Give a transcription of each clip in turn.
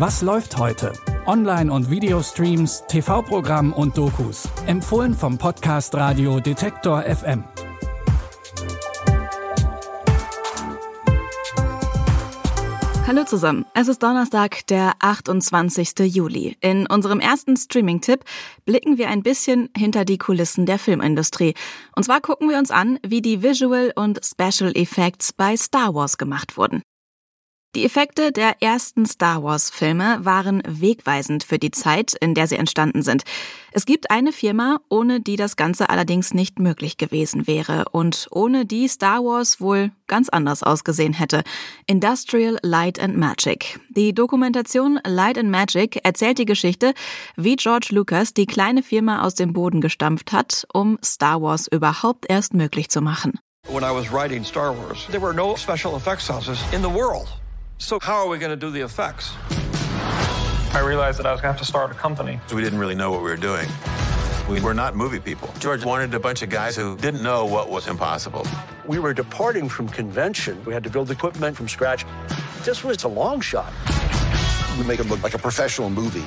Was läuft heute? Online- und Videostreams, TV-Programm und Dokus. Empfohlen vom Podcast Radio Detektor FM. Hallo zusammen. Es ist Donnerstag, der 28. Juli. In unserem ersten Streaming-Tipp blicken wir ein bisschen hinter die Kulissen der Filmindustrie. Und zwar gucken wir uns an, wie die Visual und Special Effects bei Star Wars gemacht wurden. Die Effekte der ersten Star Wars-Filme waren wegweisend für die Zeit, in der sie entstanden sind. Es gibt eine Firma, ohne die das Ganze allerdings nicht möglich gewesen wäre und ohne die Star Wars wohl ganz anders ausgesehen hätte. Industrial Light and Magic. Die Dokumentation Light and Magic erzählt die Geschichte, wie George Lucas die kleine Firma aus dem Boden gestampft hat, um Star Wars überhaupt erst möglich zu machen. When I was writing Star Wars, there were no special effects houses in the world. So how are we going to do the effects? I realized that I was going to have to start a company. We didn't really know what we were doing. We were not movie people. George wanted a bunch of guys who didn't know what was impossible. We were departing from convention. We had to build equipment from scratch. This was a long shot. We make it look like a professional movie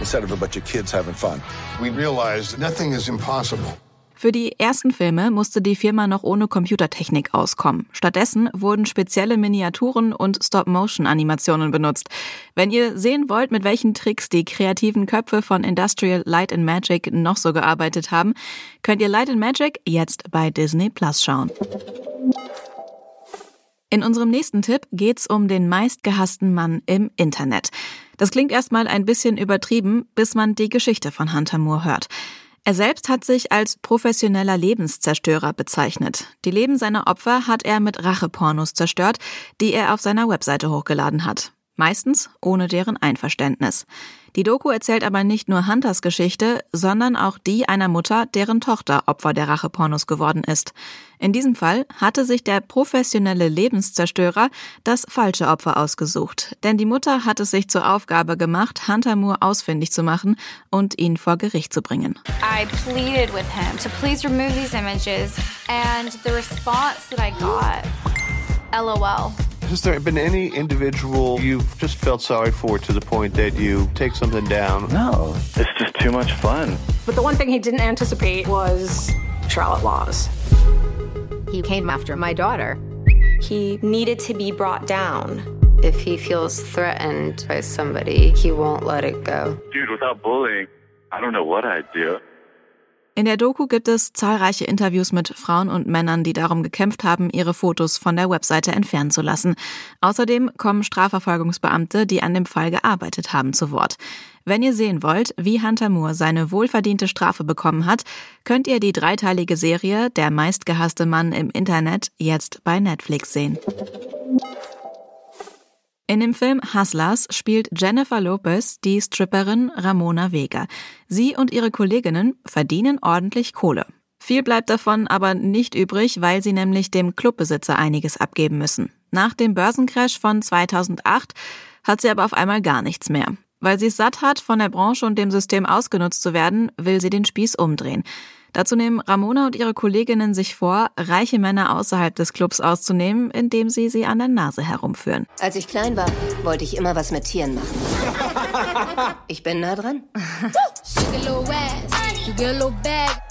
instead of a bunch of kids having fun. We realized nothing is impossible. Für die ersten Filme musste die Firma noch ohne Computertechnik auskommen. Stattdessen wurden spezielle Miniaturen und Stop-Motion-Animationen benutzt. Wenn ihr sehen wollt, mit welchen Tricks die kreativen Köpfe von Industrial Light and Magic noch so gearbeitet haben, könnt ihr Light and Magic jetzt bei Disney Plus schauen. In unserem nächsten Tipp geht's um den meistgehassten Mann im Internet. Das klingt erstmal ein bisschen übertrieben, bis man die Geschichte von Hunter Moore hört. Er selbst hat sich als professioneller Lebenszerstörer bezeichnet. Die Leben seiner Opfer hat er mit Rachepornos zerstört, die er auf seiner Webseite hochgeladen hat meistens ohne deren Einverständnis. Die Doku erzählt aber nicht nur Hunters Geschichte, sondern auch die einer Mutter, deren Tochter Opfer der Rachepornos geworden ist. In diesem Fall hatte sich der professionelle Lebenszerstörer das falsche Opfer ausgesucht, denn die Mutter hat es sich zur Aufgabe gemacht, Hunter Moore ausfindig zu machen und ihn vor Gericht zu bringen. I pleaded with him to please remove these images and the response that I got, LOL. Has there been any individual you've just felt sorry for to the point that you take something down? No, it's just too much fun. But the one thing he didn't anticipate was Charlotte Laws. He came after my daughter. He needed to be brought down. If he feels threatened by somebody, he won't let it go. Dude, without bullying, I don't know what I'd do. In der Doku gibt es zahlreiche Interviews mit Frauen und Männern, die darum gekämpft haben, ihre Fotos von der Webseite entfernen zu lassen. Außerdem kommen Strafverfolgungsbeamte, die an dem Fall gearbeitet haben, zu Wort. Wenn ihr sehen wollt, wie Hunter Moore seine wohlverdiente Strafe bekommen hat, könnt ihr die dreiteilige Serie Der meistgehasste Mann im Internet jetzt bei Netflix sehen. In dem Film Hustlers spielt Jennifer Lopez die Stripperin Ramona Vega. Sie und ihre Kolleginnen verdienen ordentlich Kohle. Viel bleibt davon aber nicht übrig, weil sie nämlich dem Clubbesitzer einiges abgeben müssen. Nach dem Börsencrash von 2008 hat sie aber auf einmal gar nichts mehr. Weil sie es satt hat, von der Branche und dem System ausgenutzt zu werden, will sie den Spieß umdrehen. Dazu nehmen Ramona und ihre Kolleginnen sich vor, reiche Männer außerhalb des Clubs auszunehmen, indem sie sie an der Nase herumführen. Als ich klein war, wollte ich immer was mit Tieren machen. Ich bin nah dran.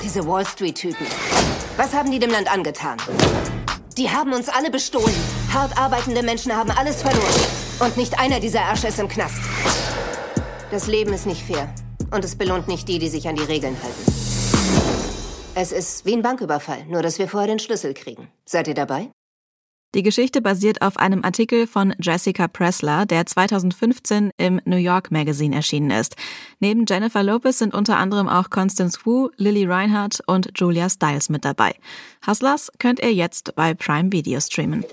Diese Wall Street-Typen. Was haben die dem Land angetan? Die haben uns alle bestohlen. Hart arbeitende Menschen haben alles verloren. Und nicht einer dieser Ärsche ist im Knast. Das Leben ist nicht fair. Und es belohnt nicht die, die sich an die Regeln halten. Es ist wie ein Banküberfall, nur dass wir vorher den Schlüssel kriegen. Seid ihr dabei? Die Geschichte basiert auf einem Artikel von Jessica Pressler, der 2015 im New York Magazine erschienen ist. Neben Jennifer Lopez sind unter anderem auch Constance Wu, Lily Reinhardt und Julia Stiles mit dabei. Hustlers könnt ihr jetzt bei Prime Video streamen.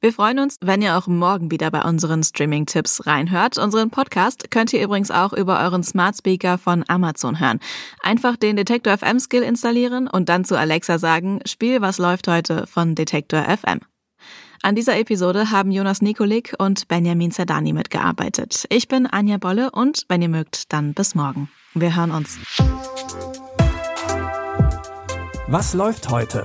Wir freuen uns, wenn ihr auch morgen wieder bei unseren Streaming-Tipps reinhört. Unseren Podcast könnt ihr übrigens auch über euren Smart Speaker von Amazon hören. Einfach den Detektor FM Skill installieren und dann zu Alexa sagen, Spiel, was läuft heute von Detektor FM. An dieser Episode haben Jonas Nikolik und Benjamin Zerdani mitgearbeitet. Ich bin Anja Bolle und wenn ihr mögt, dann bis morgen. Wir hören uns. Was läuft heute?